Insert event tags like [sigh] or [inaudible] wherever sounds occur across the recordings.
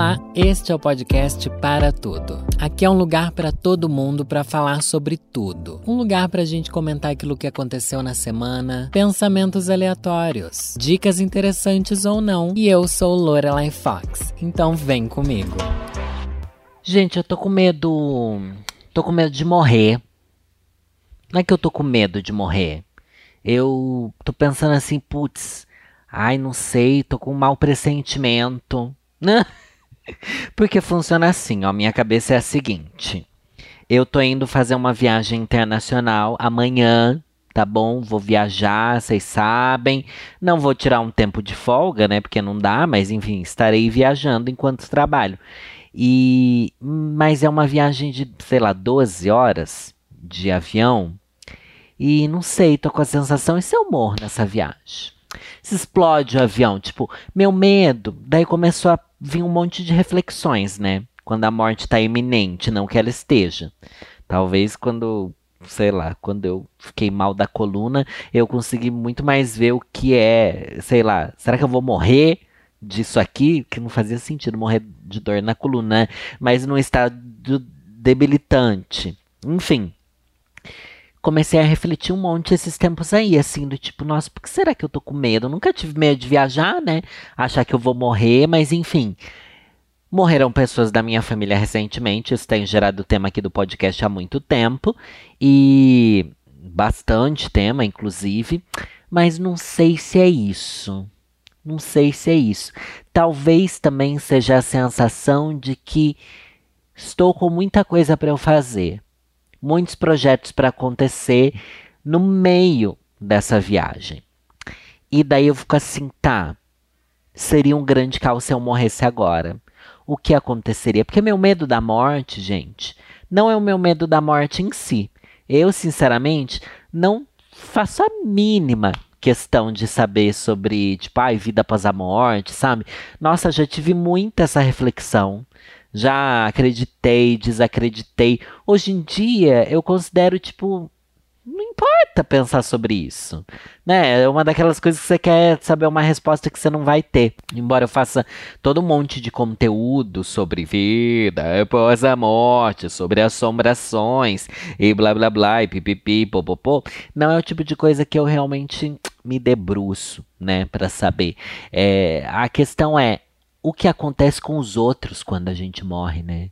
Olá, este é o podcast Para Tudo. Aqui é um lugar para todo mundo para falar sobre tudo. Um lugar para a gente comentar aquilo que aconteceu na semana, pensamentos aleatórios, dicas interessantes ou não. E eu sou Lorelai Fox, então vem comigo. Gente, eu tô com medo. Tô com medo de morrer. Não é que eu tô com medo de morrer. Eu tô pensando assim, putz, ai, não sei, tô com um mau pressentimento. [laughs] Porque funciona assim, ó. Minha cabeça é a seguinte. Eu tô indo fazer uma viagem internacional amanhã, tá bom? Vou viajar, vocês sabem. Não vou tirar um tempo de folga, né? Porque não dá, mas enfim, estarei viajando enquanto trabalho. E mas é uma viagem de, sei lá, 12 horas de avião. E não sei, tô com a sensação e se eu morro nessa viagem? Se explode o avião, tipo, meu medo. Daí começou a vir um monte de reflexões, né? Quando a morte está iminente, não que ela esteja. Talvez quando, sei lá, quando eu fiquei mal da coluna, eu consegui muito mais ver o que é, sei lá, será que eu vou morrer disso aqui? Que não fazia sentido morrer de dor na coluna, mas num estado debilitante. Enfim, comecei a refletir um monte esses tempos aí, assim, do tipo, nossa, por que será que eu tô com medo? Nunca tive medo de viajar, né? Achar que eu vou morrer, mas enfim. Morreram pessoas da minha família recentemente, isso tem gerado tema aqui do podcast há muito tempo, e bastante tema, inclusive, mas não sei se é isso. Não sei se é isso. Talvez também seja a sensação de que estou com muita coisa para eu fazer muitos projetos para acontecer no meio dessa viagem. E daí eu fico assim, tá. Seria um grande caos se eu morresse agora. O que aconteceria? Porque meu medo da morte, gente, não é o meu medo da morte em si. Eu, sinceramente, não faço a mínima questão de saber sobre, tipo, ai, vida após a morte, sabe? Nossa, já tive muita essa reflexão já acreditei, desacreditei. Hoje em dia, eu considero, tipo, não importa pensar sobre isso, né? É uma daquelas coisas que você quer saber uma resposta que você não vai ter. Embora eu faça todo um monte de conteúdo sobre vida após a morte, sobre assombrações e blá blá blá e pipipi, popopô, não é o tipo de coisa que eu realmente me debruço, né, para saber. É, a questão é o que acontece com os outros quando a gente morre, né?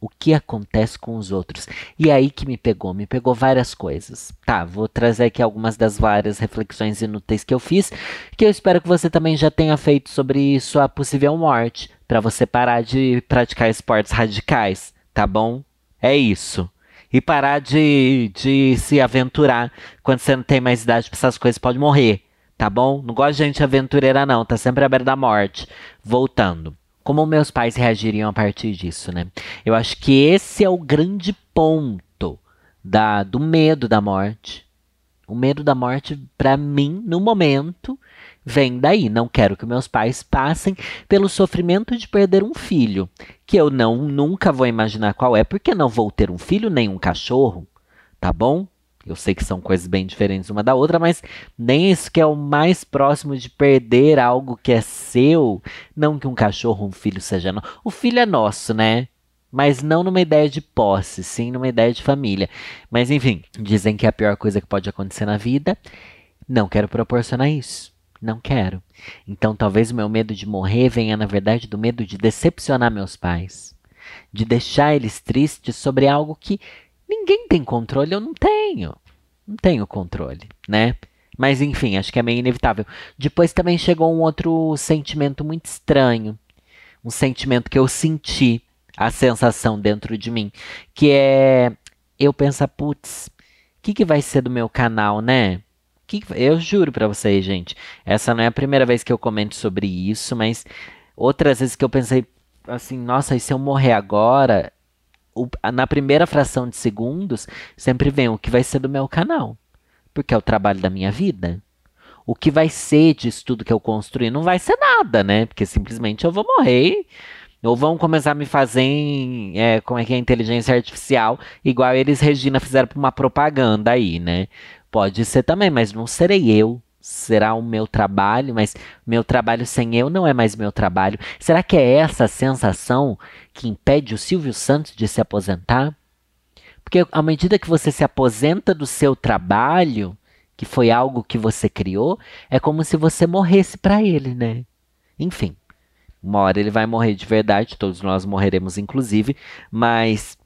O que acontece com os outros? E aí que me pegou, me pegou várias coisas. Tá, vou trazer aqui algumas das várias reflexões inúteis que eu fiz, que eu espero que você também já tenha feito sobre sua possível morte, para você parar de praticar esportes radicais, tá bom? É isso. E parar de, de se aventurar quando você não tem mais idade para essas coisas, pode morrer tá bom? Não gosto de gente aventureira, não, tá sempre à beira da morte. Voltando. Como meus pais reagiriam a partir disso, né? Eu acho que esse é o grande ponto da, do medo da morte. O medo da morte, para mim, no momento, vem daí. Não quero que meus pais passem pelo sofrimento de perder um filho, que eu não nunca vou imaginar qual é, porque não vou ter um filho nem um cachorro, tá bom? Eu sei que são coisas bem diferentes uma da outra, mas nem isso que é o mais próximo de perder algo que é seu. Não que um cachorro, um filho seja nosso. O filho é nosso, né? Mas não numa ideia de posse, sim numa ideia de família. Mas enfim, dizem que é a pior coisa que pode acontecer na vida. Não quero proporcionar isso. Não quero. Então talvez o meu medo de morrer venha, na verdade, do medo de decepcionar meus pais. De deixar eles tristes sobre algo que Ninguém tem controle, eu não tenho. Não tenho controle, né? Mas enfim, acho que é meio inevitável. Depois também chegou um outro sentimento muito estranho. Um sentimento que eu senti, a sensação dentro de mim, que é eu pensar, putz, o que, que vai ser do meu canal, né? Que que, eu juro para vocês, gente, essa não é a primeira vez que eu comento sobre isso, mas outras vezes que eu pensei assim, nossa, e se eu morrer agora, o, na primeira fração de segundos, sempre vem o que vai ser do meu canal. Porque é o trabalho da minha vida. O que vai ser disso tudo que eu construí não vai ser nada, né? Porque simplesmente eu vou morrer. Ou vão começar a me fazer é, como é que é, inteligência artificial, igual eles, Regina, fizeram para uma propaganda aí, né? Pode ser também, mas não serei eu. Será o meu trabalho, mas meu trabalho sem eu não é mais meu trabalho. Será que é essa sensação que impede o Silvio Santos de se aposentar? Porque à medida que você se aposenta do seu trabalho, que foi algo que você criou, é como se você morresse para ele, né? Enfim, uma hora ele vai morrer de verdade, todos nós morreremos inclusive, mas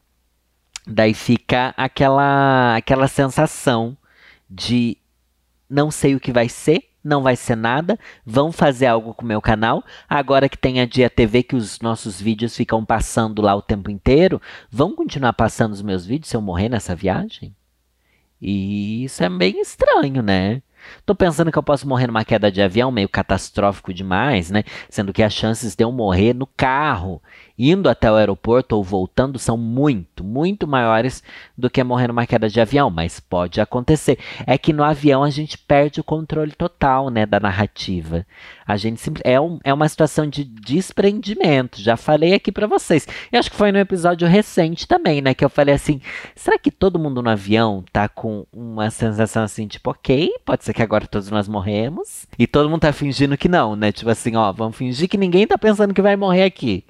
daí fica aquela aquela sensação de não sei o que vai ser, não vai ser nada, vão fazer algo com o meu canal. Agora que tem a Dia TV, que os nossos vídeos ficam passando lá o tempo inteiro, vão continuar passando os meus vídeos se eu morrer nessa viagem? E isso é bem estranho, né? Tô pensando que eu posso morrer numa queda de avião meio catastrófico demais, né? Sendo que as chances de eu morrer no carro, indo até o aeroporto ou voltando, são muito, muito maiores do que morrer numa queda de avião. Mas pode acontecer. É que no avião a gente perde o controle total, né, da narrativa. A gente é, um, é uma situação de desprendimento. Já falei aqui para vocês. E acho que foi no episódio recente também, né, que eu falei assim: será que todo mundo no avião tá com uma sensação assim, tipo, ok, pode ser que agora todos nós morremos. E todo mundo tá fingindo que não, né? Tipo assim, ó, vamos fingir que ninguém tá pensando que vai morrer aqui.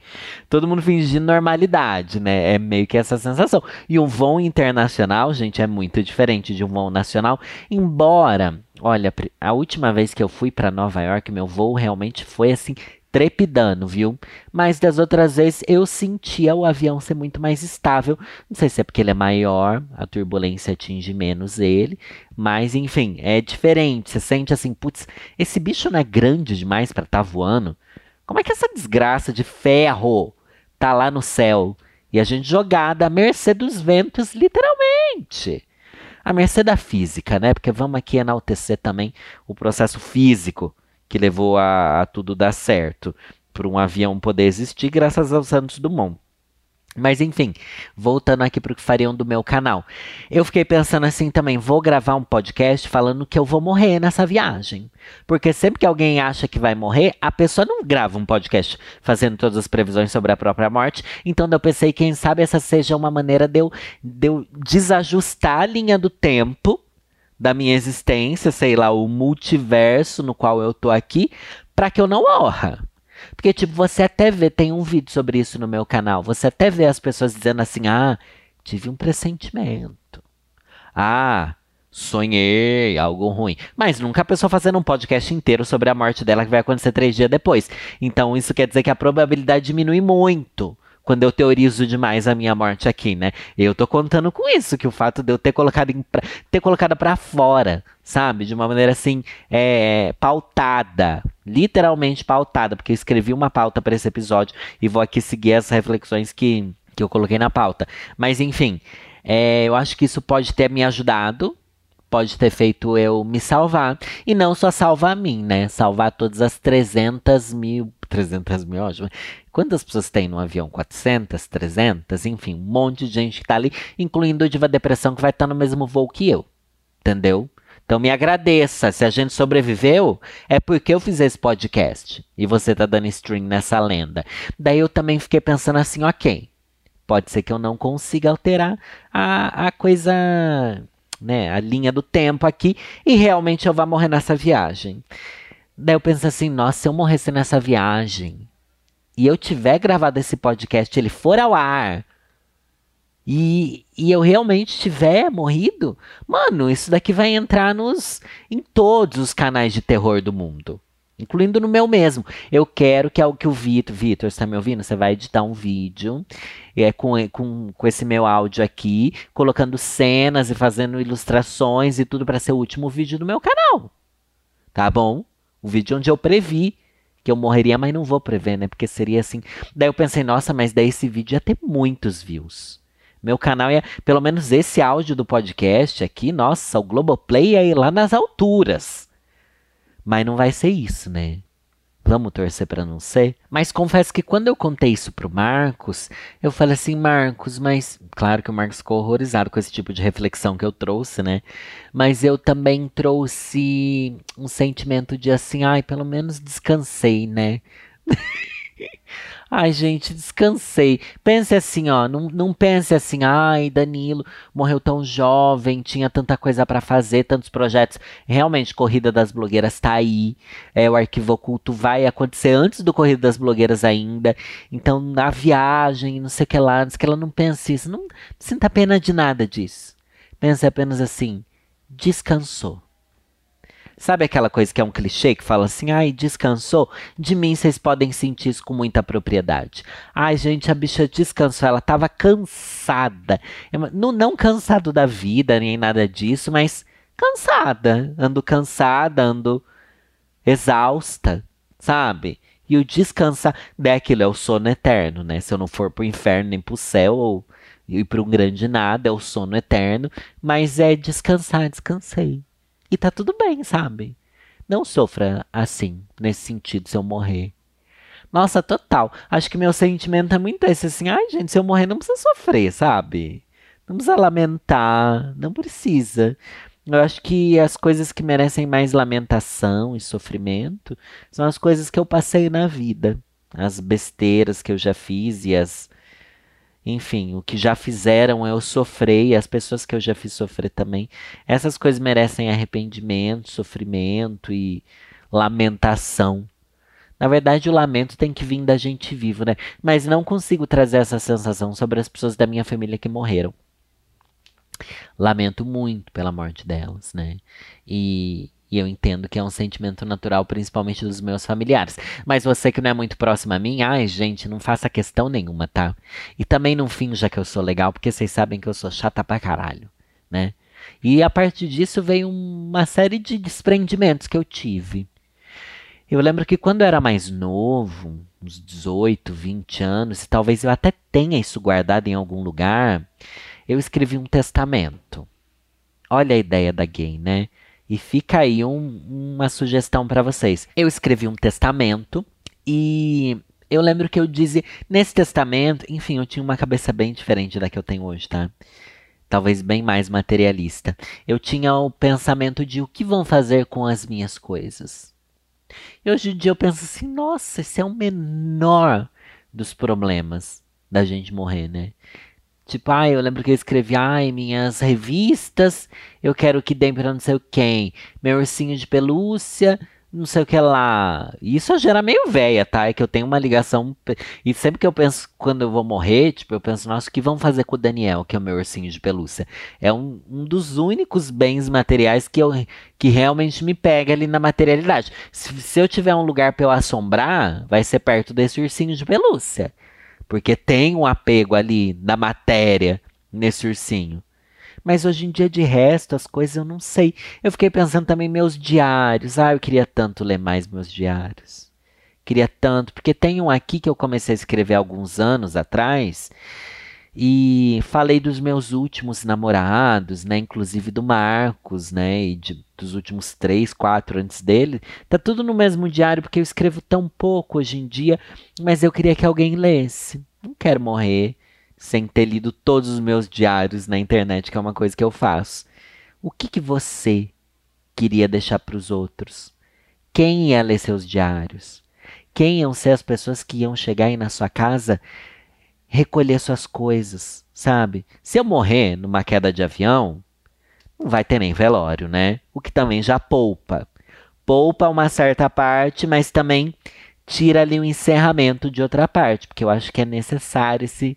Todo mundo fingindo normalidade, né? É meio que essa sensação. E um voo internacional, gente, é muito diferente de um voo nacional. Embora, olha, a última vez que eu fui para Nova York, meu voo realmente foi assim trepidando, viu? Mas das outras vezes eu sentia o avião ser muito mais estável. Não sei se é porque ele é maior, a turbulência atinge menos ele, mas enfim, é diferente. Você sente assim, putz, esse bicho não é grande demais para estar tá voando? Como é que essa desgraça de ferro tá lá no céu? E a gente jogada à mercê dos ventos, literalmente. A mercê da física, né? Porque vamos aqui enaltecer também o processo físico que levou a, a tudo dar certo, para um avião poder existir graças ao Santos Dumont. Mas enfim, voltando aqui para o que fariam do meu canal. Eu fiquei pensando assim também, vou gravar um podcast falando que eu vou morrer nessa viagem. Porque sempre que alguém acha que vai morrer, a pessoa não grava um podcast fazendo todas as previsões sobre a própria morte. Então eu pensei, quem sabe essa seja uma maneira de eu, de eu desajustar a linha do tempo da minha existência, sei lá, o multiverso no qual eu tô aqui, para que eu não morra. Porque, tipo, você até vê, tem um vídeo sobre isso no meu canal, você até vê as pessoas dizendo assim: ah, tive um pressentimento. Ah, sonhei algo ruim. Mas nunca a pessoa fazendo um podcast inteiro sobre a morte dela que vai acontecer três dias depois. Então, isso quer dizer que a probabilidade diminui muito quando eu teorizo demais a minha morte aqui, né? Eu tô contando com isso, que o fato de eu ter colocado em, ter colocado para fora, sabe? De uma maneira assim, é, pautada, literalmente pautada, porque eu escrevi uma pauta para esse episódio e vou aqui seguir as reflexões que, que eu coloquei na pauta. Mas enfim, é, eu acho que isso pode ter me ajudado pode ter feito eu me salvar. E não só salvar a mim, né? Salvar todas as 300 mil. 300 mil, ótimo. Quantas pessoas tem no avião? 400, 300? Enfim, um monte de gente que tá ali, incluindo o Diva Depressão, que vai estar tá no mesmo voo que eu. Entendeu? Então me agradeça. Se a gente sobreviveu, é porque eu fiz esse podcast. E você tá dando stream nessa lenda. Daí eu também fiquei pensando assim, ok. Pode ser que eu não consiga alterar a, a coisa né, a linha do tempo aqui e realmente eu vou morrer nessa viagem. Daí eu penso assim, nossa, se eu morresse nessa viagem e eu tiver gravado esse podcast, ele for ao ar e, e eu realmente tiver morrido, mano, isso daqui vai entrar nos em todos os canais de terror do mundo incluindo no meu mesmo. Eu quero que é o que o Vitor, Vitor, você tá me ouvindo? Você vai editar um vídeo é, com, com, com esse meu áudio aqui, colocando cenas e fazendo ilustrações e tudo para ser o último vídeo do meu canal. Tá bom? O vídeo onde eu previ que eu morreria, mas não vou prever, né? Porque seria assim. Daí eu pensei, nossa, mas daí esse vídeo ia ter muitos views. Meu canal ia, pelo menos esse áudio do podcast aqui, nossa, o Globoplay ia ir lá nas alturas. Mas não vai ser isso, né? Vamos torcer para não ser. Mas confesso que quando eu contei isso pro Marcos, eu falei assim, Marcos, mas claro que o Marcos ficou horrorizado com esse tipo de reflexão que eu trouxe, né? Mas eu também trouxe um sentimento de assim, ai, pelo menos descansei, né? [laughs] Ai, gente, descansei. Pense assim, ó. Não, não pense assim, ai, Danilo morreu tão jovem, tinha tanta coisa para fazer, tantos projetos. Realmente, Corrida das Blogueiras tá aí. É, o arquivo oculto vai acontecer antes do Corrida das Blogueiras ainda. Então, na viagem, não sei o que lá, não sei que ela não pense isso. Não, não sinta pena de nada disso. Pense apenas assim, descansou. Sabe aquela coisa que é um clichê que fala assim, ai, descansou? De mim vocês podem sentir isso com muita propriedade. Ai, gente, a bicha descansou, ela tava cansada. Não, não cansado da vida, nem nada disso, mas cansada. Ando cansada, ando exausta, sabe? E o descansar, é aquilo, é o sono eterno, né? Se eu não for pro inferno nem pro céu, ou ir para um grande nada, é o sono eterno, mas é descansar, descansei. E tá tudo bem, sabe? Não sofra assim, nesse sentido, se eu morrer. Nossa, total. Acho que meu sentimento é muito esse assim, ai gente, se eu morrer não precisa sofrer, sabe? Não precisa lamentar, não precisa. Eu acho que as coisas que merecem mais lamentação e sofrimento são as coisas que eu passei na vida. As besteiras que eu já fiz e as enfim, o que já fizeram eu sofrer e as pessoas que eu já fiz sofrer também. Essas coisas merecem arrependimento, sofrimento e lamentação. Na verdade, o lamento tem que vir da gente vivo, né? Mas não consigo trazer essa sensação sobre as pessoas da minha família que morreram. Lamento muito pela morte delas, né? E, e eu entendo que é um sentimento natural, principalmente dos meus familiares. Mas você que não é muito próximo a mim, ai, gente, não faça questão nenhuma, tá? E também não finja que eu sou legal, porque vocês sabem que eu sou chata pra caralho, né? E a partir disso veio uma série de desprendimentos que eu tive. Eu lembro que quando eu era mais novo, uns 18, 20 anos, e talvez eu até tenha isso guardado em algum lugar, eu escrevi um testamento. Olha a ideia da gay, né? E fica aí um, uma sugestão para vocês. Eu escrevi um testamento e eu lembro que eu dizia nesse testamento, enfim, eu tinha uma cabeça bem diferente da que eu tenho hoje, tá? Talvez bem mais materialista. Eu tinha o pensamento de o que vão fazer com as minhas coisas. E hoje em dia eu penso assim, nossa, esse é o menor dos problemas da gente morrer, né? Tipo, ah, eu lembro que eu escrevi, ai, minhas revistas, eu quero que deem pra não sei quem. Meu ursinho de pelúcia, não sei o que lá. Isso gera meio velha, tá? É que eu tenho uma ligação. E sempre que eu penso quando eu vou morrer, tipo, eu penso, nossa, o que vão fazer com o Daniel, que é o meu ursinho de pelúcia? É um, um dos únicos bens materiais que, eu, que realmente me pega ali na materialidade. Se, se eu tiver um lugar pra eu assombrar, vai ser perto desse ursinho de pelúcia porque tem um apego ali na matéria nesse ursinho. Mas hoje em dia, de resto, as coisas eu não sei. Eu fiquei pensando também meus diários. Ah, eu queria tanto ler mais meus diários. Queria tanto, porque tem um aqui que eu comecei a escrever alguns anos atrás. E falei dos meus últimos namorados, né? Inclusive do Marcos, né? E de, dos últimos três, quatro antes dele. Tá tudo no mesmo diário, porque eu escrevo tão pouco hoje em dia. Mas eu queria que alguém lesse. Não quero morrer sem ter lido todos os meus diários na internet, que é uma coisa que eu faço. O que, que você queria deixar para os outros? Quem ia ler seus diários? Quem iam ser as pessoas que iam chegar aí na sua casa recolher suas coisas, sabe? Se eu morrer numa queda de avião, não vai ter nem velório, né? O que também já poupa. Poupa uma certa parte, mas também tira ali o encerramento de outra parte, porque eu acho que é necessário esse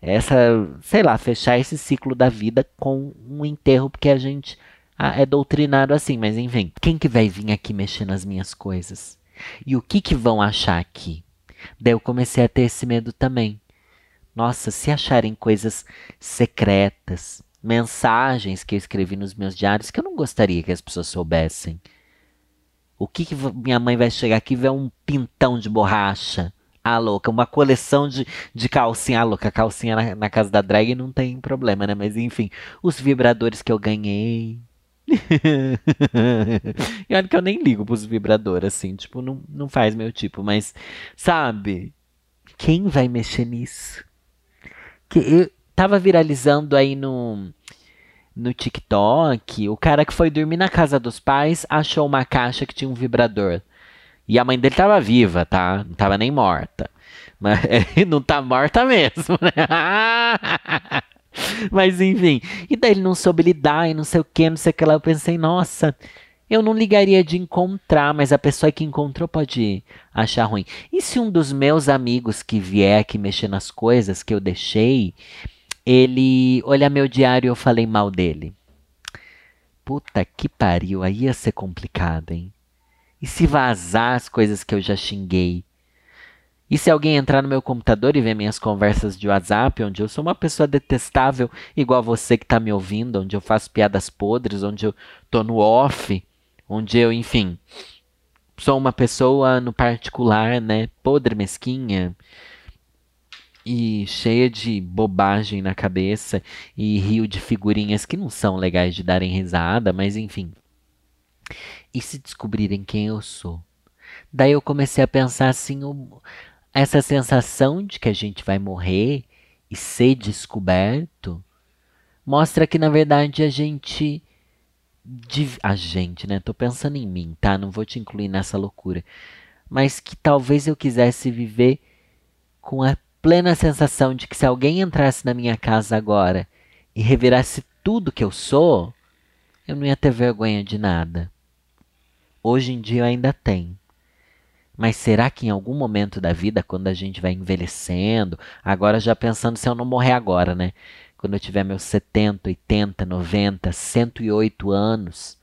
essa, sei lá, fechar esse ciclo da vida com um enterro, porque a gente é doutrinado assim, mas enfim, quem que vai vir aqui mexer nas minhas coisas? E o que que vão achar aqui? Daí eu comecei a ter esse medo também. Nossa, se acharem coisas secretas, mensagens que eu escrevi nos meus diários que eu não gostaria que as pessoas soubessem. O que, que minha mãe vai chegar aqui e ver um pintão de borracha? Ah, louca, uma coleção de, de calcinha. Ah, louca, calcinha na, na casa da drag não tem problema, né? Mas enfim, os vibradores que eu ganhei. [laughs] e olha que eu nem ligo pros vibradores, assim, tipo, não, não faz meu tipo, mas sabe? Quem vai mexer nisso? que eu tava viralizando aí no no TikTok, o cara que foi dormir na casa dos pais achou uma caixa que tinha um vibrador. E a mãe dele tava viva, tá? Não tava nem morta. Mas [laughs] não tá morta mesmo, né? [laughs] Mas enfim. E daí ele não soube lidar e não sei o que, não sei o que lá. Eu pensei, nossa, eu não ligaria de encontrar, mas a pessoa que encontrou pode achar ruim. E se um dos meus amigos que vier aqui mexer nas coisas que eu deixei, ele olhar meu diário e eu falei mal dele? Puta que pariu, aí ia ser complicado, hein? E se vazar as coisas que eu já xinguei? E se alguém entrar no meu computador e ver minhas conversas de WhatsApp, onde eu sou uma pessoa detestável, igual você que está me ouvindo, onde eu faço piadas podres, onde eu tô no off, onde eu, enfim, sou uma pessoa no particular, né, podre, mesquinha e cheia de bobagem na cabeça e rio de figurinhas que não são legais de darem risada, mas enfim. E se descobrirem quem eu sou? Daí eu comecei a pensar assim, essa sensação de que a gente vai morrer e ser descoberto mostra que na verdade a gente a gente, né? Tô pensando em mim, tá? Não vou te incluir nessa loucura. Mas que talvez eu quisesse viver com a plena sensação de que se alguém entrasse na minha casa agora e revirasse tudo que eu sou, eu não ia ter vergonha de nada. Hoje em dia ainda tenho. Mas será que em algum momento da vida, quando a gente vai envelhecendo, agora já pensando se eu não morrer agora, né? quando eu tiver meus 70, 80, 90, 108 anos,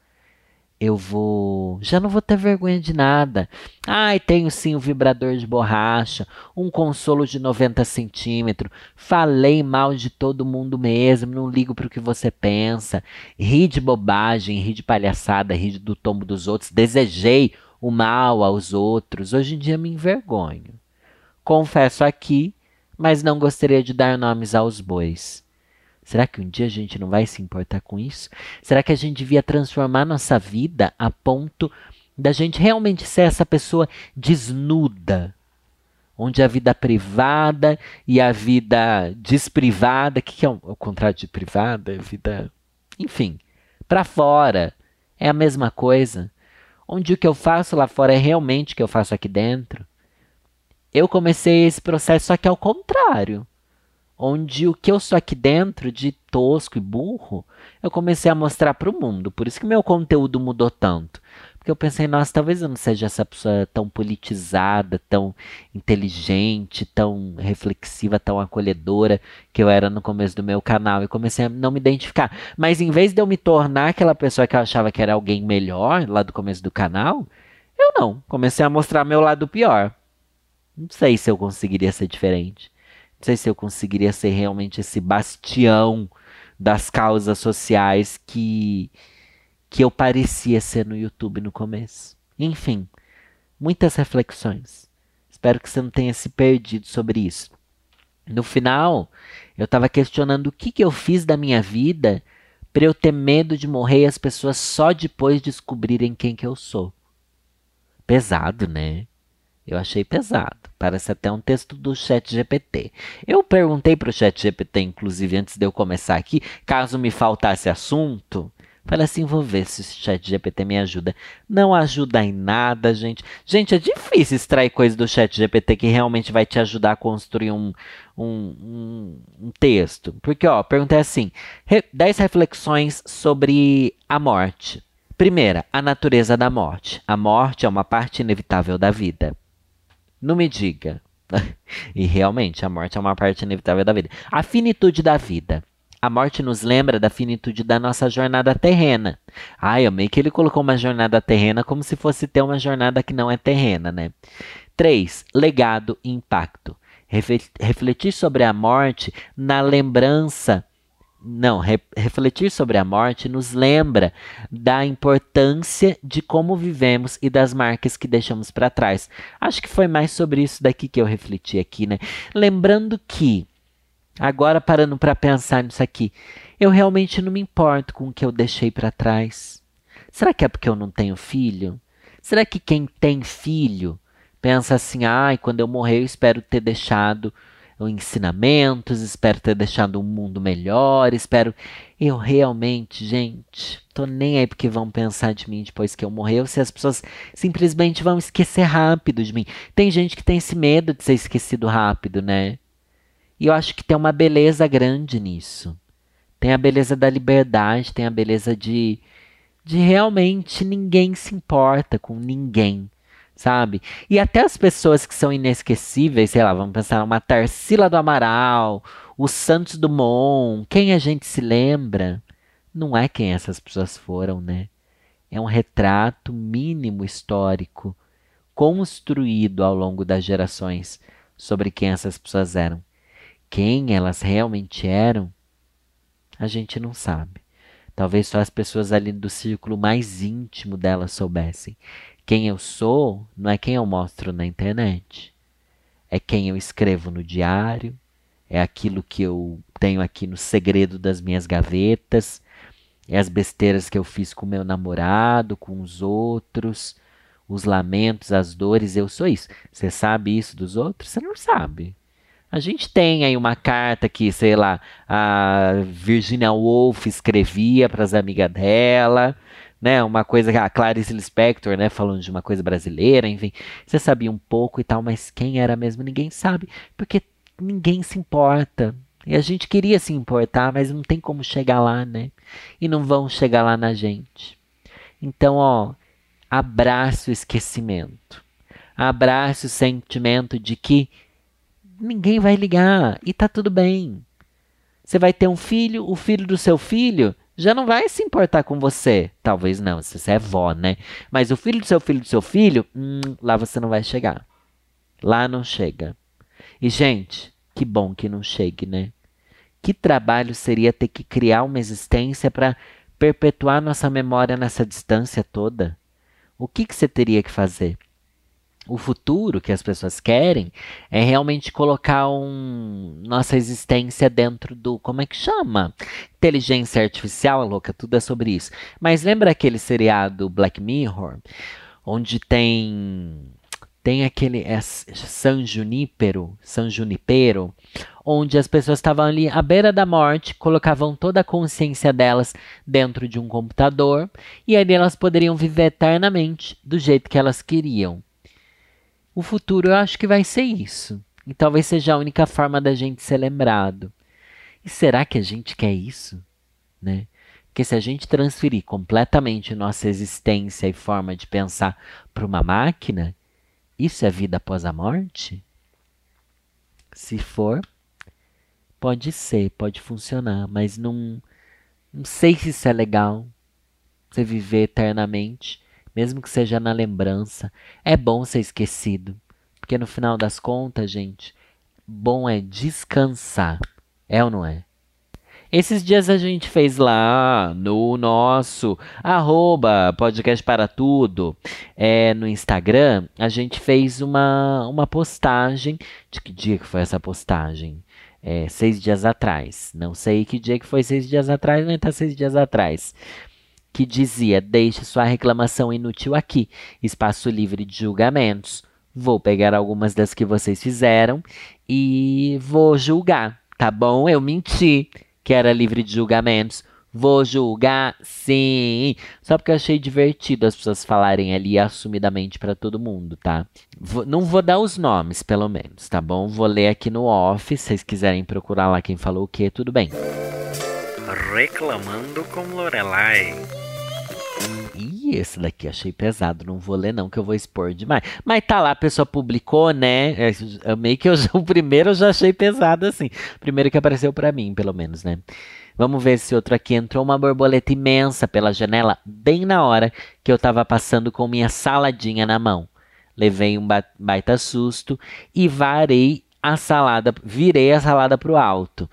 eu vou. Já não vou ter vergonha de nada. Ai, tenho sim um vibrador de borracha, um consolo de 90 centímetros. Falei mal de todo mundo mesmo, não ligo para o que você pensa. Ri de bobagem, ri de palhaçada, ri do tombo dos outros. Desejei o mal aos outros. Hoje em dia me envergonho. Confesso aqui, mas não gostaria de dar nomes aos bois. Será que um dia a gente não vai se importar com isso? Será que a gente devia transformar nossa vida a ponto da gente realmente ser essa pessoa desnuda? Onde a vida privada e a vida desprivada, que, que é o, o contrário de privada? Vida, enfim, para fora. É a mesma coisa. Onde o que eu faço lá fora é realmente o que eu faço aqui dentro. Eu comecei esse processo só que ao contrário onde o que eu sou aqui dentro de tosco e burro, eu comecei a mostrar para o mundo. Por isso que meu conteúdo mudou tanto. Porque eu pensei, nossa, talvez eu não seja essa pessoa tão politizada, tão inteligente, tão reflexiva, tão acolhedora que eu era no começo do meu canal. E comecei a não me identificar. Mas em vez de eu me tornar aquela pessoa que eu achava que era alguém melhor lá do começo do canal, eu não. Comecei a mostrar meu lado pior. Não sei se eu conseguiria ser diferente. Não sei se eu conseguiria ser realmente esse bastião das causas sociais que, que eu parecia ser no YouTube no começo. Enfim, muitas reflexões. Espero que você não tenha se perdido sobre isso. No final, eu estava questionando o que, que eu fiz da minha vida para eu ter medo de morrer e as pessoas só depois descobrirem quem que eu sou. Pesado, né? Eu achei pesado. Parece até um texto do Chat GPT. Eu perguntei para o Chat GPT, inclusive, antes de eu começar aqui, caso me faltasse assunto. Falei assim, vou ver se o Chat GPT me ajuda. Não ajuda em nada, gente. Gente, é difícil extrair coisa do Chat GPT que realmente vai te ajudar a construir um, um, um, um texto. Porque, ó, perguntei assim: 10 reflexões sobre a morte. Primeira, a natureza da morte. A morte é uma parte inevitável da vida. Não me diga. [laughs] e realmente, a morte é uma parte inevitável da vida. A finitude da vida. A morte nos lembra da finitude da nossa jornada terrena. Eu meio que ele colocou uma jornada terrena como se fosse ter uma jornada que não é terrena, né? 3. Legado e impacto. Refletir sobre a morte na lembrança não, re refletir sobre a morte nos lembra da importância de como vivemos e das marcas que deixamos para trás. Acho que foi mais sobre isso daqui que eu refleti aqui, né? Lembrando que, agora parando para pensar nisso aqui, eu realmente não me importo com o que eu deixei para trás. Será que é porque eu não tenho filho? Será que quem tem filho pensa assim, ai, ah, quando eu morrer eu espero ter deixado ensinamentos, espero ter deixado um mundo melhor, espero. Eu realmente, gente, tô nem aí porque vão pensar de mim depois que eu morrer, ou se as pessoas simplesmente vão esquecer rápido de mim. Tem gente que tem esse medo de ser esquecido rápido, né? E eu acho que tem uma beleza grande nisso. Tem a beleza da liberdade, tem a beleza de, de realmente ninguém se importa com ninguém sabe? E até as pessoas que são inesquecíveis, sei lá, vamos pensar uma Tarsila do Amaral, o Santos Dumont, quem a gente se lembra, não é quem essas pessoas foram, né? É um retrato mínimo histórico construído ao longo das gerações sobre quem essas pessoas eram. Quem elas realmente eram, a gente não sabe. Talvez só as pessoas ali do círculo mais íntimo delas soubessem. Quem eu sou não é quem eu mostro na internet. É quem eu escrevo no diário, é aquilo que eu tenho aqui no segredo das minhas gavetas, é as besteiras que eu fiz com meu namorado, com os outros, os lamentos, as dores, eu sou isso. Você sabe isso dos outros? Você não sabe. A gente tem aí uma carta que, sei lá, a Virginia Woolf escrevia para as amigas dela, né? Uma coisa que a Clarice Lispector, né? Falando de uma coisa brasileira, enfim. Você sabia um pouco e tal, mas quem era mesmo ninguém sabe, porque ninguém se importa. E a gente queria se importar, mas não tem como chegar lá, né? E não vão chegar lá na gente. Então, ó, abraça o esquecimento. Abraça o sentimento de que ninguém vai ligar e tá tudo bem. Você vai ter um filho, o filho do seu filho já não vai se importar com você. Talvez não, se você é vó, né? Mas o filho do seu filho do seu filho, hum, lá você não vai chegar. Lá não chega. E, gente, que bom que não chegue, né? Que trabalho seria ter que criar uma existência para perpetuar nossa memória nessa distância toda? O que, que você teria que fazer? O futuro que as pessoas querem é realmente colocar um, nossa existência dentro do. Como é que chama? Inteligência artificial, louca, tudo é sobre isso. Mas lembra aquele seriado Black Mirror? Onde tem. Tem aquele é, San Junipero, San Junipero, onde as pessoas estavam ali à beira da morte, colocavam toda a consciência delas dentro de um computador e ali elas poderiam viver eternamente do jeito que elas queriam. O futuro eu acho que vai ser isso. E talvez seja a única forma da gente ser lembrado. E será que a gente quer isso? Né? Porque se a gente transferir completamente nossa existência e forma de pensar para uma máquina, isso é vida após a morte? Se for, pode ser, pode funcionar, mas não, não sei se isso é legal. Você viver eternamente mesmo que seja na lembrança. É bom ser esquecido, porque no final das contas, gente, bom é descansar. É ou não é? Esses dias a gente fez lá no nosso arroba podcast para tudo é, no Instagram, a gente fez uma, uma postagem. De que dia que foi essa postagem? É, seis dias atrás. Não sei que dia que foi seis dias atrás, mas tá seis dias atrás que dizia: Deixe sua reclamação inútil aqui, espaço livre de julgamentos. Vou pegar algumas das que vocês fizeram e vou julgar, tá bom? Eu menti que era livre de julgamentos. Vou julgar, sim. Só porque eu achei divertido as pessoas falarem ali assumidamente para todo mundo, tá? Vou, não vou dar os nomes, pelo menos, tá bom? Vou ler aqui no off. Se vocês quiserem procurar lá quem falou o que, tudo bem. Reclamando com Lorelai. Ih, esse daqui achei pesado, não vou ler não, que eu vou expor demais. Mas tá lá, a pessoa publicou, né? É, meio que eu, [laughs] o primeiro eu já achei pesado assim. Primeiro que apareceu para mim, pelo menos, né? Vamos ver se outro aqui entrou uma borboleta imensa pela janela, bem na hora que eu tava passando com minha saladinha na mão. Levei um baita susto e varei a salada, virei a salada pro alto.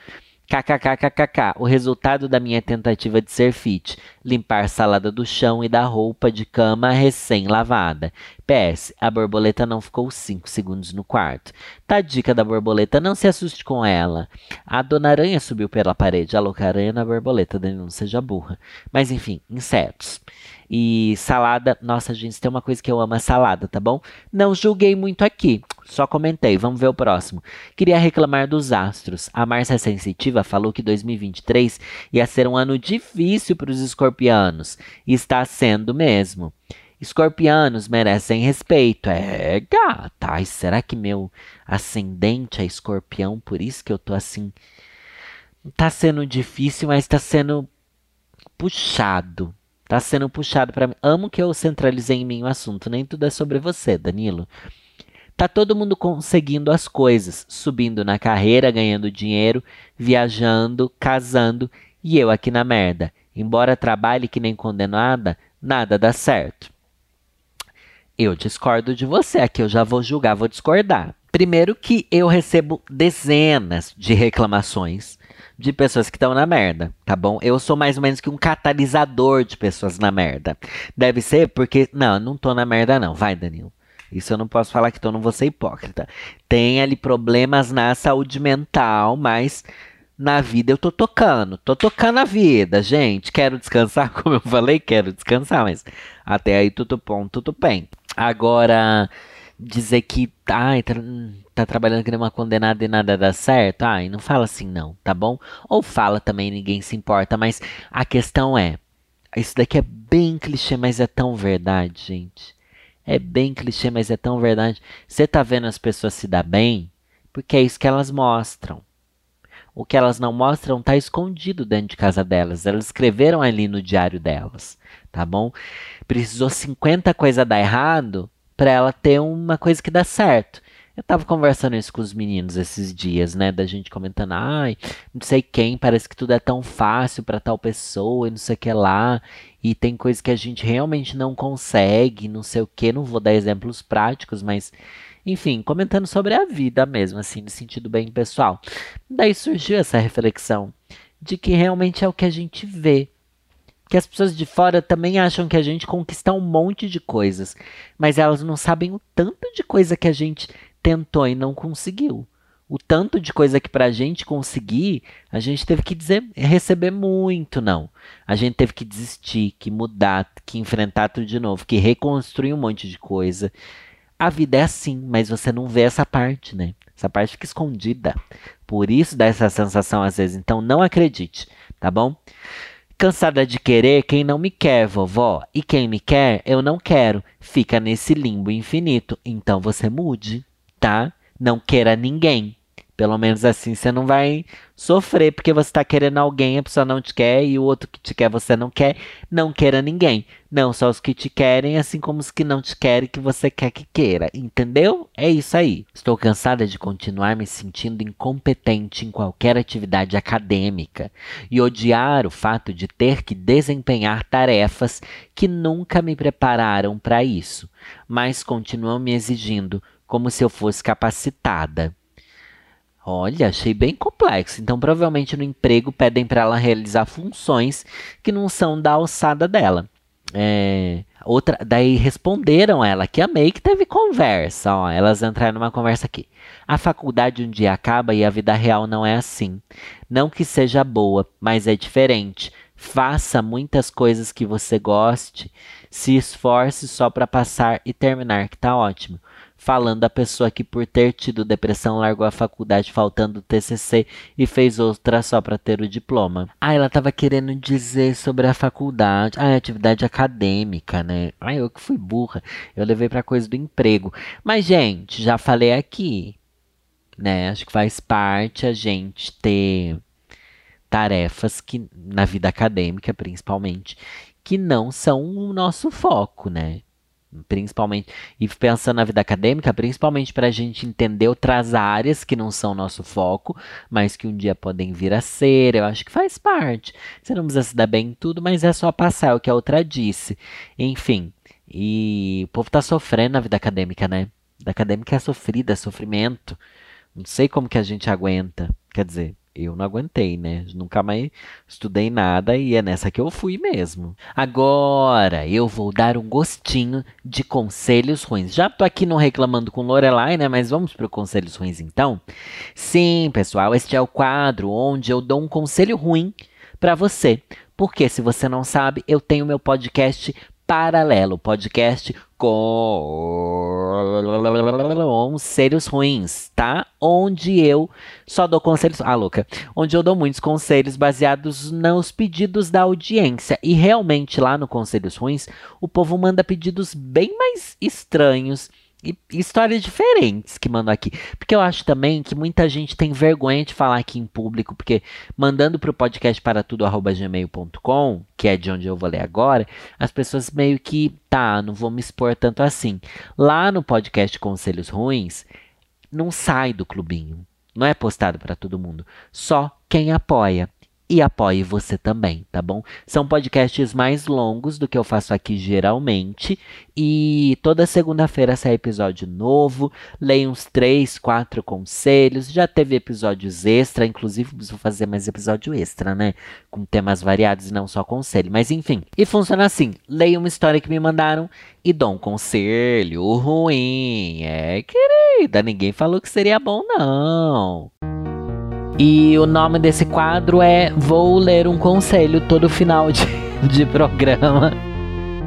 KKKKKK. O resultado da minha tentativa de ser fit. Limpar salada do chão e da roupa de cama recém-lavada. PS, a borboleta não ficou 5 segundos no quarto. Tá dica da borboleta, não se assuste com ela. A dona aranha subiu pela parede. A louca aranha na borboleta, Dani, não seja burra. Mas enfim, insetos. E salada, nossa gente, tem uma coisa que eu amo é salada, tá bom? Não julguei muito aqui, só comentei. Vamos ver o próximo. Queria reclamar dos astros. A Márcia Sensitiva falou que 2023 ia ser um ano difícil para os escorpianos. E está sendo mesmo. Escorpianos merecem respeito. É, gata. Ai, será que meu ascendente é escorpião? Por isso que eu tô assim. Tá sendo difícil, mas tá sendo puxado. Tá sendo puxado para mim. Amo que eu centralizei em mim o assunto. Nem tudo é sobre você, Danilo. Tá todo mundo conseguindo as coisas, subindo na carreira, ganhando dinheiro, viajando, casando e eu aqui na merda. Embora trabalhe que nem condenada, nada dá certo. Eu discordo de você, aqui eu já vou julgar, vou discordar. Primeiro que eu recebo dezenas de reclamações de pessoas que estão na merda, tá bom? Eu sou mais ou menos que um catalisador de pessoas na merda. Deve ser porque. Não, não tô na merda, não. Vai, Danilo. Isso eu não posso falar que tô, não vou ser hipócrita. Tem ali problemas na saúde mental, mas na vida eu tô tocando. Tô tocando a vida, gente. Quero descansar, [laughs] como eu falei, quero descansar, mas até aí tudo bom, tudo bem. Agora, dizer que ai, tá, tá trabalhando que nem uma condenada e nada dá certo, ai, não fala assim não, tá bom? Ou fala também, ninguém se importa, mas a questão é, isso daqui é bem clichê, mas é tão verdade, gente. É bem clichê, mas é tão verdade. Você tá vendo as pessoas se dar bem, porque é isso que elas mostram. O que elas não mostram está escondido dentro de casa delas. Elas escreveram ali no diário delas, tá bom? Precisou 50 coisas dar errado para ela ter uma coisa que dá certo. Eu tava conversando isso com os meninos esses dias, né? Da gente comentando, ai, não sei quem, parece que tudo é tão fácil para tal pessoa e não sei o que lá. E tem coisas que a gente realmente não consegue, não sei o que. Não vou dar exemplos práticos, mas enfim, comentando sobre a vida mesmo, assim, no sentido bem pessoal. Daí surgiu essa reflexão de que realmente é o que a gente vê. Que as pessoas de fora também acham que a gente conquista um monte de coisas, mas elas não sabem o tanto de coisa que a gente tentou e não conseguiu. O tanto de coisa que para a gente conseguir, a gente teve que dizer, receber muito, não. A gente teve que desistir, que mudar, que enfrentar tudo de novo, que reconstruir um monte de coisa a vida é assim, mas você não vê essa parte, né? Essa parte fica escondida. Por isso dá essa sensação às vezes. Então não acredite, tá bom? Cansada de querer quem não me quer, vovó. E quem me quer, eu não quero. Fica nesse limbo infinito. Então você mude, tá? Não queira ninguém. Pelo menos assim você não vai sofrer porque você está querendo alguém, a pessoa não te quer e o outro que te quer você não quer. Não queira ninguém. Não só os que te querem, assim como os que não te querem que você quer que queira. Entendeu? É isso aí. Estou cansada de continuar me sentindo incompetente em qualquer atividade acadêmica e odiar o fato de ter que desempenhar tarefas que nunca me prepararam para isso, mas continuam me exigindo como se eu fosse capacitada. Olha, achei bem complexo. Então, provavelmente no emprego pedem para ela realizar funções que não são da alçada dela. É, outra, daí responderam ela que amei que teve conversa. Ó, elas entraram numa conversa aqui. A faculdade um dia acaba e a vida real não é assim. Não que seja boa, mas é diferente. Faça muitas coisas que você goste, se esforce só para passar e terminar, que tá ótimo falando da pessoa que por ter tido depressão largou a faculdade faltando o TCC e fez outra só para ter o diploma. Ah, ela tava querendo dizer sobre a faculdade, ah, atividade acadêmica, né? Ah, eu que fui burra. Eu levei para coisa do emprego. Mas gente, já falei aqui, né? Acho que faz parte a gente ter tarefas que na vida acadêmica, principalmente, que não são o nosso foco, né? Principalmente e pensando na vida acadêmica, principalmente para a gente entender outras áreas que não são nosso foco, mas que um dia podem vir a ser. Eu acho que faz parte. Você não precisa se dar bem em tudo, mas é só passar é o que a outra disse. Enfim, e o povo tá sofrendo na vida acadêmica, né? A vida acadêmica é sofrida, é sofrimento. Não sei como que a gente aguenta. Quer dizer, eu não aguentei, né? Nunca mais estudei nada e é nessa que eu fui mesmo. Agora eu vou dar um gostinho de conselhos ruins. Já tô aqui não reclamando com Lorelai, né? Mas vamos para conselhos ruins então. Sim, pessoal, este é o quadro onde eu dou um conselho ruim para você. Porque se você não sabe, eu tenho meu podcast paralelo, podcast com conselhos ruins, tá? Onde eu só dou conselhos. Ah, louca. Onde eu dou muitos conselhos baseados nos pedidos da audiência. E realmente lá no Conselhos Ruins, o povo manda pedidos bem mais estranhos histórias diferentes que mandam aqui. Porque eu acho também que muita gente tem vergonha de falar aqui em público, porque mandando para o podcast para tudo que é de onde eu vou ler agora, as pessoas meio que, tá, não vou me expor tanto assim. Lá no podcast Conselhos Ruins, não sai do clubinho. Não é postado para todo mundo. Só quem apoia e apoie você também, tá bom? São podcasts mais longos do que eu faço aqui geralmente e toda segunda-feira sai episódio novo. Leio uns três, quatro conselhos. Já teve episódios extra, inclusive vou fazer mais episódio extra, né? Com temas variados e não só conselho. Mas enfim, e funciona assim: leio uma história que me mandaram e dou um conselho ruim. É, querida, ninguém falou que seria bom, não. E o nome desse quadro é Vou Ler um Conselho todo final de, [laughs] de programa.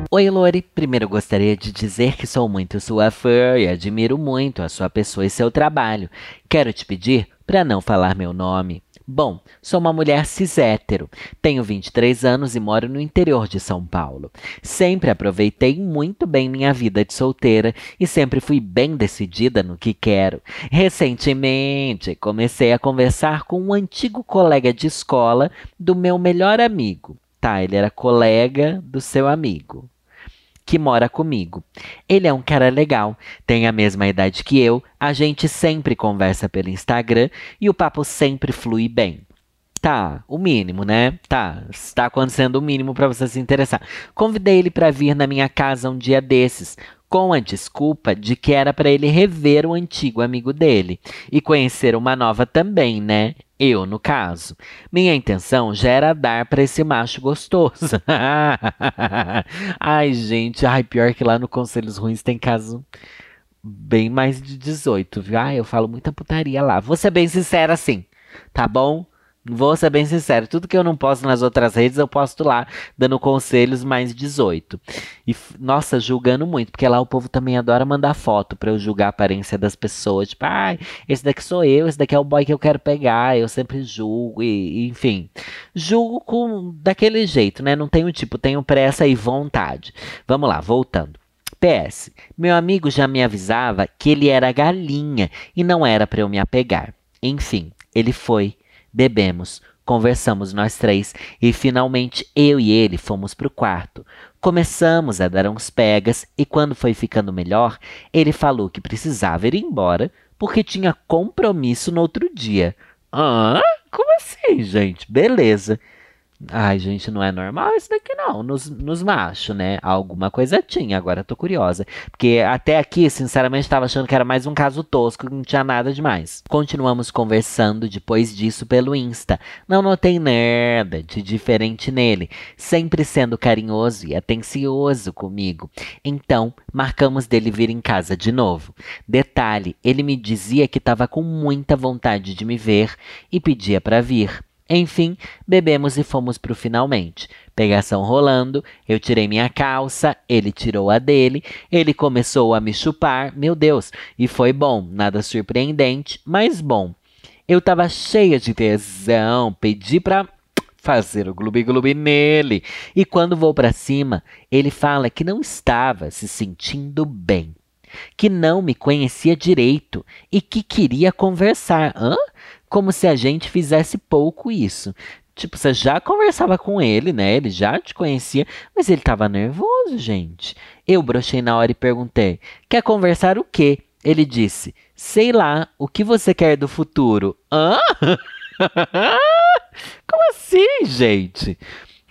Oi, Lori. Primeiro gostaria de dizer que sou muito sua fã e admiro muito a sua pessoa e seu trabalho. Quero te pedir para não falar meu nome. Bom, sou uma mulher cis hétero, tenho 23 anos e moro no interior de São Paulo. Sempre aproveitei muito bem minha vida de solteira e sempre fui bem decidida no que quero. Recentemente, comecei a conversar com um antigo colega de escola do meu melhor amigo. Tá, ele era colega do seu amigo que mora comigo. Ele é um cara legal, tem a mesma idade que eu, a gente sempre conversa pelo Instagram e o papo sempre flui bem. Tá, o mínimo, né? Tá, está acontecendo o mínimo para você se interessar. Convidei ele para vir na minha casa um dia desses, com a desculpa de que era para ele rever o antigo amigo dele e conhecer uma nova também, né? Eu, no caso. Minha intenção já era dar para esse macho gostoso. [laughs] ai, gente, ai, pior que lá no Conselhos Ruins tem caso bem mais de 18, viu? Ai, eu falo muita putaria lá. Vou ser bem sincera assim, tá bom? Vou ser bem sincero, tudo que eu não posto nas outras redes, eu posto lá, dando conselhos mais 18. E, nossa, julgando muito, porque lá o povo também adora mandar foto para eu julgar a aparência das pessoas. Tipo, ai, ah, esse daqui sou eu, esse daqui é o boy que eu quero pegar, eu sempre julgo, e, enfim. Julgo com daquele jeito, né? Não tenho tipo, tenho pressa e vontade. Vamos lá, voltando. PS, meu amigo já me avisava que ele era galinha e não era para eu me apegar. Enfim, ele foi Bebemos, conversamos nós três e finalmente eu e ele fomos para o quarto. Começamos a dar uns pegas e quando foi ficando melhor, ele falou que precisava ir embora porque tinha compromisso no outro dia. Ah, como assim, gente? Beleza. Ai, gente, não é normal isso daqui não, nos, nos machos, né? Alguma coisa tinha, agora tô curiosa. Porque até aqui, sinceramente, estava achando que era mais um caso tosco, que não tinha nada demais. Continuamos conversando depois disso pelo Insta. Não notei nada de diferente nele, sempre sendo carinhoso e atencioso comigo. Então, marcamos dele vir em casa de novo. Detalhe, ele me dizia que estava com muita vontade de me ver e pedia para vir. Enfim, bebemos e fomos pro finalmente. Pegação rolando, eu tirei minha calça, ele tirou a dele, ele começou a me chupar, meu Deus, e foi bom, nada surpreendente, mas bom. Eu tava cheia de tesão, pedi pra fazer o glubi-glubi nele. E quando vou para cima, ele fala que não estava se sentindo bem, que não me conhecia direito e que queria conversar. Hã? Como se a gente fizesse pouco isso. Tipo, você já conversava com ele, né? Ele já te conhecia, mas ele tava nervoso, gente. Eu brochei na hora e perguntei: quer conversar o quê? Ele disse: sei lá, o que você quer do futuro? Hã? [laughs] Como assim, gente?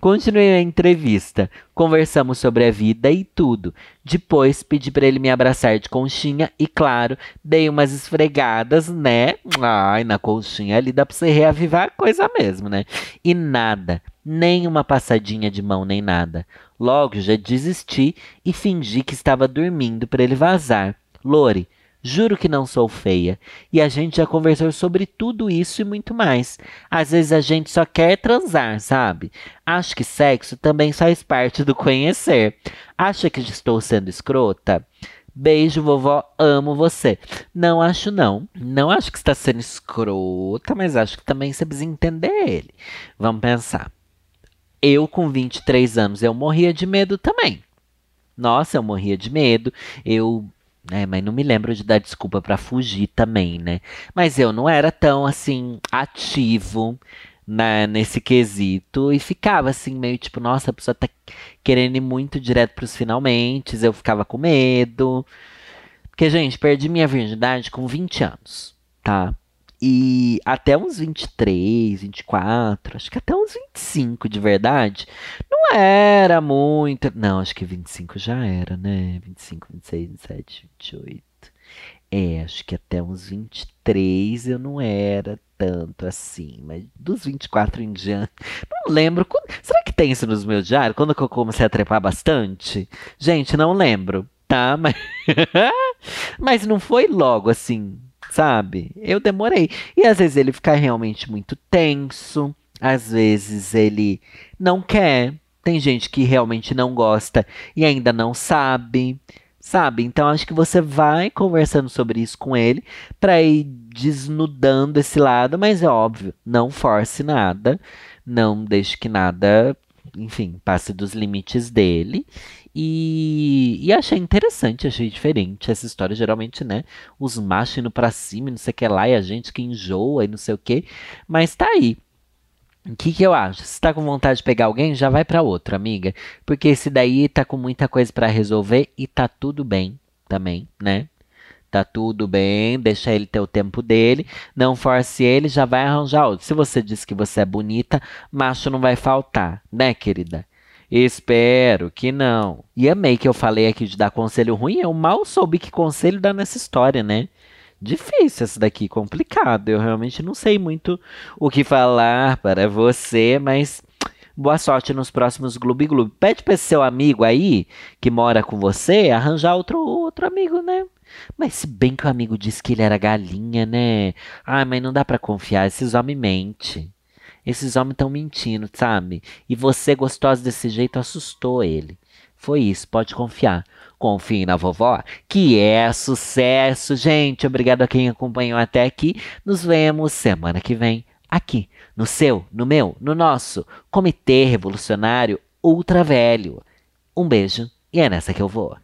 Continuei a entrevista. Conversamos sobre a vida e tudo. Depois pedi para ele me abraçar de conchinha e, claro, dei umas esfregadas, né? Ai, na conchinha ali dá pra você reavivar a coisa mesmo, né? E nada, nem uma passadinha de mão, nem nada. Logo já desisti e fingi que estava dormindo para ele vazar. Lore, Juro que não sou feia. E a gente já conversou sobre tudo isso e muito mais. Às vezes a gente só quer transar, sabe? Acho que sexo também faz parte do conhecer. Acha que estou sendo escrota? Beijo, vovó, amo você. Não acho, não. Não acho que está sendo escrota, mas acho que também você precisa entender ele. Vamos pensar. Eu, com 23 anos, eu morria de medo também. Nossa, eu morria de medo. Eu né? Mas não me lembro de dar desculpa para fugir também, né? Mas eu não era tão assim ativo na, nesse quesito e ficava assim meio tipo, nossa, a pessoa tá querendo ir muito direto pros finalmente, eu ficava com medo. Porque, gente, perdi minha virgindade com 20 anos, tá? E até uns 23, 24, acho que até uns 25 de verdade, era muito. Não, acho que 25 já era, né? 25, 26, 27, 28. É, acho que até uns 23 eu não era tanto assim, mas dos 24 em diante, [laughs] não lembro. Será que tem isso nos meus diários? Quando eu comecei a trepar bastante? Gente, não lembro, tá? [laughs] Mas, mas não foi logo assim, sabe? Eu demorei. E às vezes ele fica realmente muito tenso, às vezes ele não quer. Tem gente que realmente não gosta e ainda não sabe, sabe? Então acho que você vai conversando sobre isso com ele para ir desnudando esse lado, mas é óbvio, não force nada, não deixe que nada, enfim, passe dos limites dele. E, e achei interessante, achei diferente essa história. Geralmente, né? Os machos indo pra cima, não sei o que lá, e a gente que enjoa e não sei o que. Mas tá aí. O que, que eu acho? Se tá com vontade de pegar alguém, já vai para outro, amiga. Porque esse daí tá com muita coisa para resolver e tá tudo bem também, né? Tá tudo bem, deixa ele ter o tempo dele, não force ele, já vai arranjar outro. Se você diz que você é bonita, macho não vai faltar, né, querida? Espero que não. E amei que eu falei aqui de dar conselho ruim. Eu mal soube que conselho dá nessa história, né? Difícil essa daqui, complicado. Eu realmente não sei muito o que falar para você, mas boa sorte nos próximos Gloob Gloob. Pede para esse seu amigo aí, que mora com você, arranjar outro, outro amigo, né? Mas se bem que o amigo disse que ele era galinha, né? Ai, mas não dá para confiar, esses homens mentem. Esses homens estão mentindo, sabe? E você, gostosa desse jeito, assustou ele. Foi isso, pode confiar. Confie na vovó, que é sucesso, gente. Obrigado a quem acompanhou até aqui. Nos vemos semana que vem, aqui, no seu, no meu, no nosso Comitê Revolucionário Ultra Velho. Um beijo e é nessa que eu vou.